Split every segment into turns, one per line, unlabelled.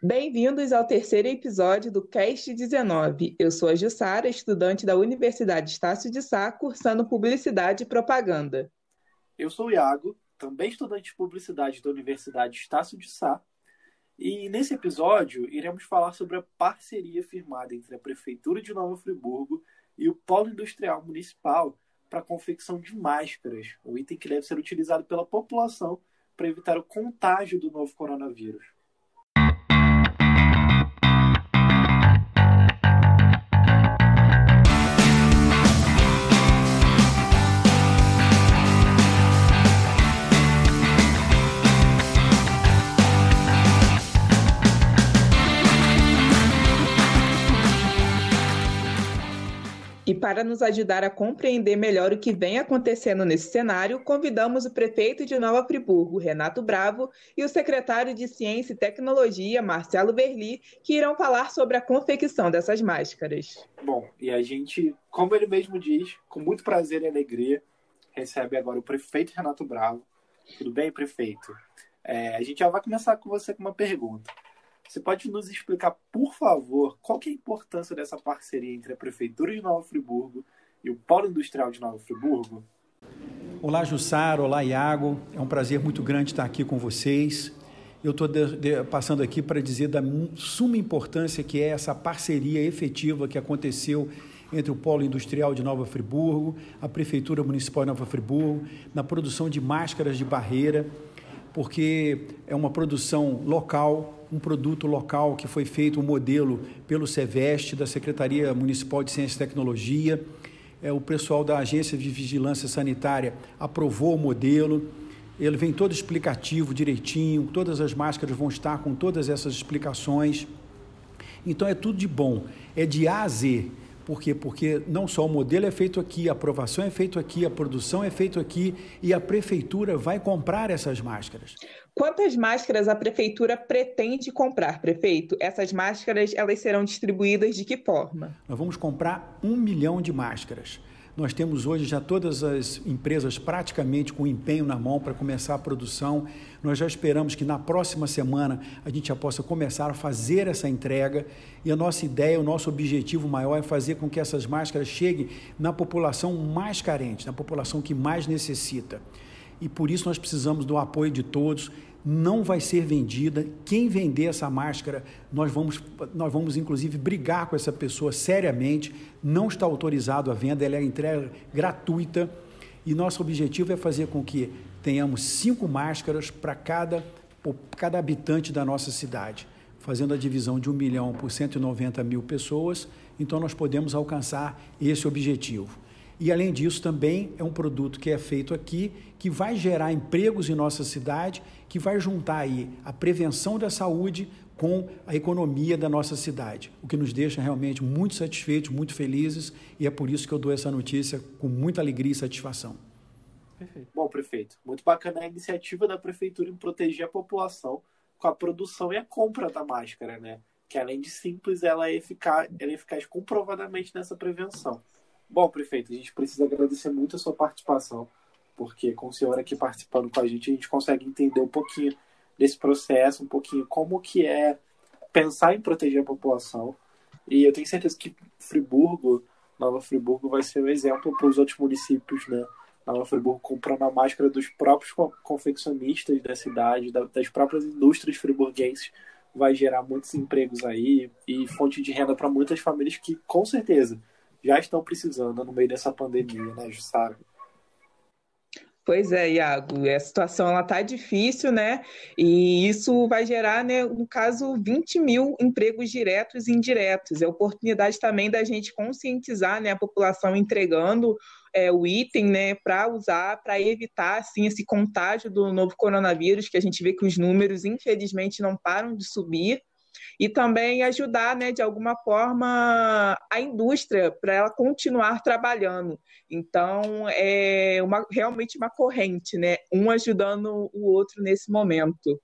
Bem-vindos ao terceiro episódio do Cast 19. Eu sou a Jussara, estudante da Universidade Estácio de Sá, cursando Publicidade e Propaganda.
Eu sou o Iago, também estudante de Publicidade da Universidade Estácio de Sá, e nesse episódio iremos falar sobre a parceria firmada entre a Prefeitura de Nova Friburgo e o Polo Industrial Municipal para a confecção de máscaras, um item que deve ser utilizado pela população para evitar o contágio do novo coronavírus.
Para nos ajudar a compreender melhor o que vem acontecendo nesse cenário, convidamos o prefeito de Nova Friburgo, Renato Bravo, e o secretário de Ciência e Tecnologia, Marcelo Verli, que irão falar sobre a confecção dessas máscaras.
Bom, e a gente, como ele mesmo diz, com muito prazer e alegria, recebe agora o prefeito Renato Bravo. Tudo bem, prefeito? É, a gente já vai começar com você com uma pergunta. Você pode nos explicar, por favor, qual que é a importância dessa parceria entre a Prefeitura de Nova Friburgo e o Polo Industrial de Nova Friburgo?
Olá, Jussara. Olá, Iago. É um prazer muito grande estar aqui com vocês. Eu estou passando aqui para dizer da suma importância que é essa parceria efetiva que aconteceu entre o Polo Industrial de Nova Friburgo, a Prefeitura Municipal de Nova Friburgo, na produção de máscaras de barreira, porque é uma produção local, um produto local que foi feito, um modelo pelo SEVEST, da Secretaria Municipal de Ciência e Tecnologia. É, o pessoal da Agência de Vigilância Sanitária aprovou o modelo. Ele vem todo explicativo, direitinho, todas as máscaras vão estar com todas essas explicações. Então é tudo de bom, é de A a Z. Por quê? Porque não só o modelo é feito aqui, a aprovação é feito aqui, a produção é feito aqui e a prefeitura vai comprar essas máscaras.
Quantas máscaras a prefeitura pretende comprar, prefeito? Essas máscaras elas serão distribuídas de que forma?
Nós vamos comprar um milhão de máscaras. Nós temos hoje já todas as empresas praticamente com empenho na mão para começar a produção. Nós já esperamos que na próxima semana a gente já possa começar a fazer essa entrega. E a nossa ideia, o nosso objetivo maior é fazer com que essas máscaras cheguem na população mais carente, na população que mais necessita. E por isso nós precisamos do apoio de todos não vai ser vendida. Quem vender essa máscara, nós vamos, nós vamos inclusive brigar com essa pessoa seriamente. Não está autorizado a venda, ela é entrega gratuita. E nosso objetivo é fazer com que tenhamos cinco máscaras para cada, cada habitante da nossa cidade, fazendo a divisão de um milhão por 190 mil pessoas. Então, nós podemos alcançar esse objetivo. E, além disso, também é um produto que é feito aqui, que vai gerar empregos em nossa cidade, que vai juntar aí a prevenção da saúde com a economia da nossa cidade, o que nos deixa realmente muito satisfeitos, muito felizes, e é por isso que eu dou essa notícia com muita alegria e satisfação.
Perfeito. Bom, prefeito, muito bacana a iniciativa da prefeitura em proteger a população com a produção e a compra da máscara, né? Que além de simples, ela é eficaz, ela é eficaz comprovadamente nessa prevenção. Bom, prefeito, a gente precisa agradecer muito a sua participação, porque com o senhor aqui participando com a gente, a gente consegue entender um pouquinho desse processo, um pouquinho como que é pensar em proteger a população. E eu tenho certeza que Friburgo, Nova Friburgo, vai ser um exemplo para os outros municípios, né? Nova Friburgo comprando a máscara dos próprios confeccionistas da cidade, das próprias indústrias friburguenses, vai gerar muitos empregos aí e fonte de renda para muitas famílias que, com certeza, já estão precisando no meio dessa pandemia, né, Jussara?
Pois é, Iago, a situação ela tá difícil, né? E isso vai gerar, né, no caso, 20 mil empregos diretos e indiretos. É oportunidade também da gente conscientizar né, a população entregando é, o item né, para usar, para evitar assim, esse contágio do novo coronavírus, que a gente vê que os números, infelizmente, não param de subir e também ajudar, né, de alguma forma, a indústria para ela continuar trabalhando. Então, é uma, realmente uma corrente, né, um ajudando o outro nesse momento.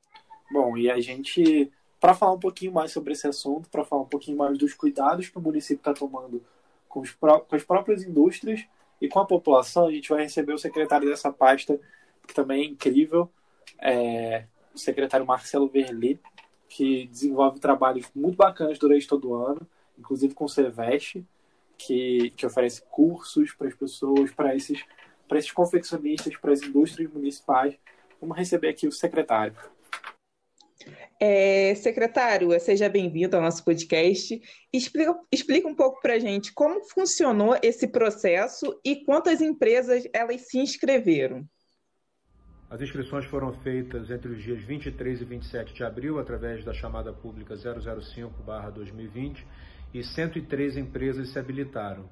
Bom, e a gente, para falar um pouquinho mais sobre esse assunto, para falar um pouquinho mais dos cuidados que o município está tomando com, os, com as próprias indústrias e com a população, a gente vai receber o secretário dessa pasta, que também é incrível, é, o secretário Marcelo Verli, que desenvolve trabalhos muito bacanas durante todo o ano, inclusive com o Ceveste, que, que oferece cursos para as pessoas, para esses, para esses confeccionistas, para as indústrias municipais. Vamos receber aqui o secretário.
É, secretário, seja bem-vindo ao nosso podcast. Explica, explica um pouco para a gente como funcionou esse processo e quantas empresas elas se inscreveram.
As inscrições foram feitas entre os dias 23 e 27 de abril, através da chamada pública 005-2020, e 103 empresas se habilitaram.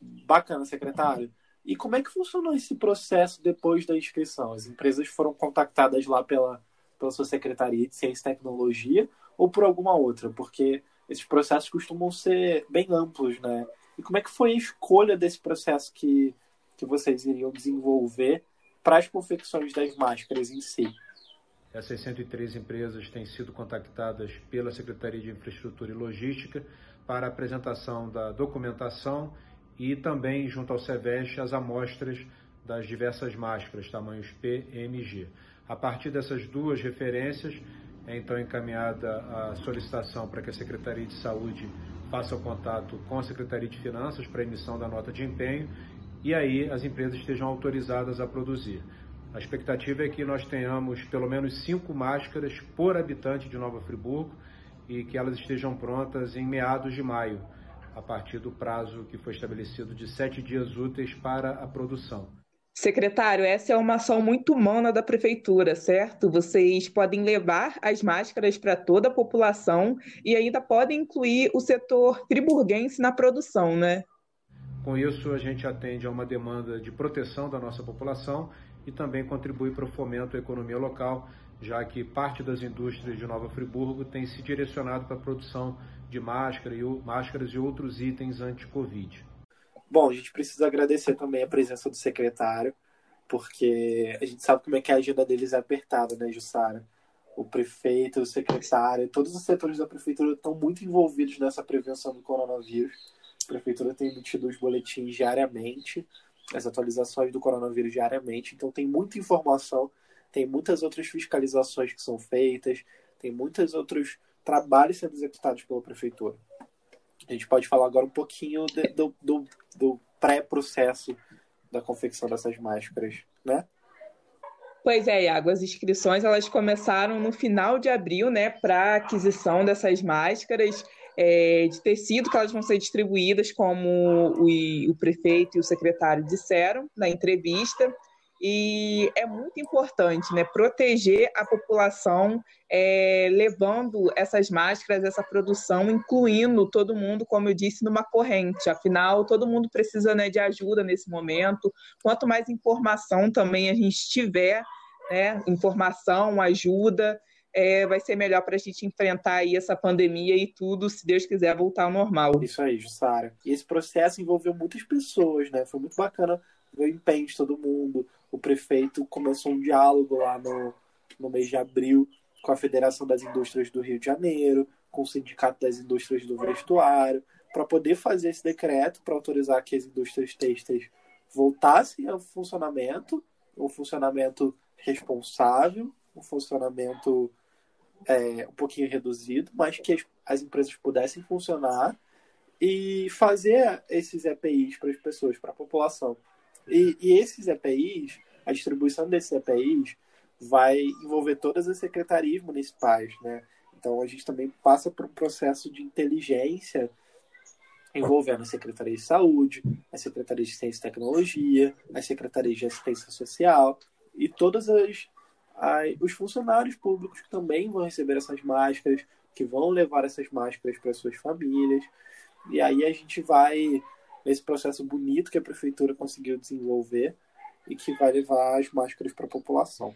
Bacana, secretário. E como é que funcionou esse processo depois da inscrição? As empresas foram contactadas lá pela, pela sua Secretaria de Ciência e Tecnologia ou por alguma outra? Porque esses processos costumam ser bem amplos, né? E como é que foi a escolha desse processo que, que vocês iriam desenvolver para as confecções das máscaras em si?
Essas 103 empresas têm sido contactadas pela Secretaria de Infraestrutura e Logística para a apresentação da documentação e também, junto ao SEVEST, as amostras das diversas máscaras, tamanhos P e MG. A partir dessas duas referências, é então encaminhada a solicitação para que a Secretaria de Saúde faça o contato com a Secretaria de Finanças para emissão da nota de empenho e aí as empresas estejam autorizadas a produzir. A expectativa é que nós tenhamos pelo menos cinco máscaras por habitante de Nova Friburgo e que elas estejam prontas em meados de maio, a partir do prazo que foi estabelecido de sete dias úteis para a produção.
Secretário, essa é uma ação muito humana da prefeitura, certo? Vocês podem levar as máscaras para toda a população e ainda podem incluir o setor friburguense na produção, né?
Com isso, a gente atende a uma demanda de proteção da nossa população e também contribui para o fomento da economia local, já que parte das indústrias de Nova Friburgo tem se direcionado para a produção de máscara e, máscaras e outros itens anti-Covid.
Bom, a gente precisa agradecer também a presença do secretário, porque a gente sabe como é que a agenda deles é apertada, né, Jussara? O prefeito, o secretário, todos os setores da prefeitura estão muito envolvidos nessa prevenção do coronavírus. Prefeitura tem emitido os boletins diariamente, as atualizações do coronavírus diariamente. Então tem muita informação, tem muitas outras fiscalizações que são feitas, tem muitos outros trabalhos sendo executados pela prefeitura. A gente pode falar agora um pouquinho de, do, do, do pré-processo da confecção dessas máscaras, né?
Pois é, Iago, as inscrições elas começaram no final de abril, né, para aquisição dessas máscaras é, de tecido que elas vão ser distribuídas, como o, o prefeito e o secretário disseram na entrevista. E é muito importante né, proteger a população, é, levando essas máscaras, essa produção, incluindo todo mundo, como eu disse, numa corrente. Afinal, todo mundo precisa né, de ajuda nesse momento. Quanto mais informação também a gente tiver, né, informação, ajuda, é, vai ser melhor para a gente enfrentar aí essa pandemia e tudo, se Deus quiser, voltar ao normal.
Isso aí, Jussara. E esse processo envolveu muitas pessoas, né? Foi muito bacana ver o empenho de todo mundo. O prefeito começou um diálogo lá no, no mês de abril com a Federação das Indústrias do Rio de Janeiro, com o Sindicato das Indústrias do Vestuário, para poder fazer esse decreto para autorizar que as indústrias têxteis voltassem ao funcionamento, um funcionamento responsável, um funcionamento é, um pouquinho reduzido, mas que as, as empresas pudessem funcionar e fazer esses EPIs para as pessoas, para a população. E, e, esses EPIs, a distribuição desses EPIs vai envolver todas as secretarias municipais, né? Então a gente também passa por um processo de inteligência envolvendo a Secretaria de Saúde, a Secretaria de Ciência e Tecnologia, a Secretaria de Assistência Social e todas as os funcionários públicos que também vão receber essas máscaras, que vão levar essas máscaras para suas famílias. E aí a gente vai nesse processo bonito que a prefeitura conseguiu desenvolver e que vai levar as máscaras para a população.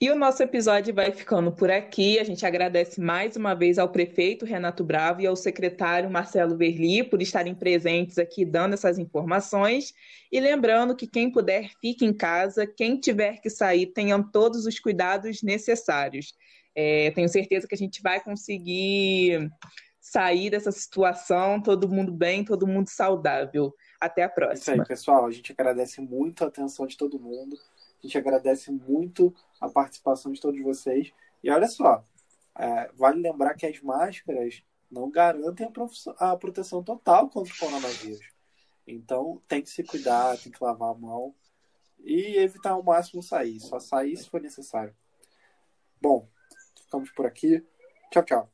E o nosso episódio vai ficando por aqui. A gente agradece mais uma vez ao prefeito Renato Bravo e ao secretário Marcelo Verli por estarem presentes aqui dando essas informações. E lembrando que quem puder, fique em casa. Quem tiver que sair, tenham todos os cuidados necessários. É, tenho certeza que a gente vai conseguir sair dessa situação, todo mundo bem, todo mundo saudável. Até a próxima. Isso
aí, pessoal. A gente agradece muito a atenção de todo mundo. A gente agradece muito a participação de todos vocês. E olha só, É, vale lembrar que as máscaras não garantem a, a proteção total contra o coronavírus. Então tem que se cuidar, tem que lavar a mão e evitar ao máximo sair. Só sair se for necessário. Bom, ficamos por aqui. Tchau, tchau.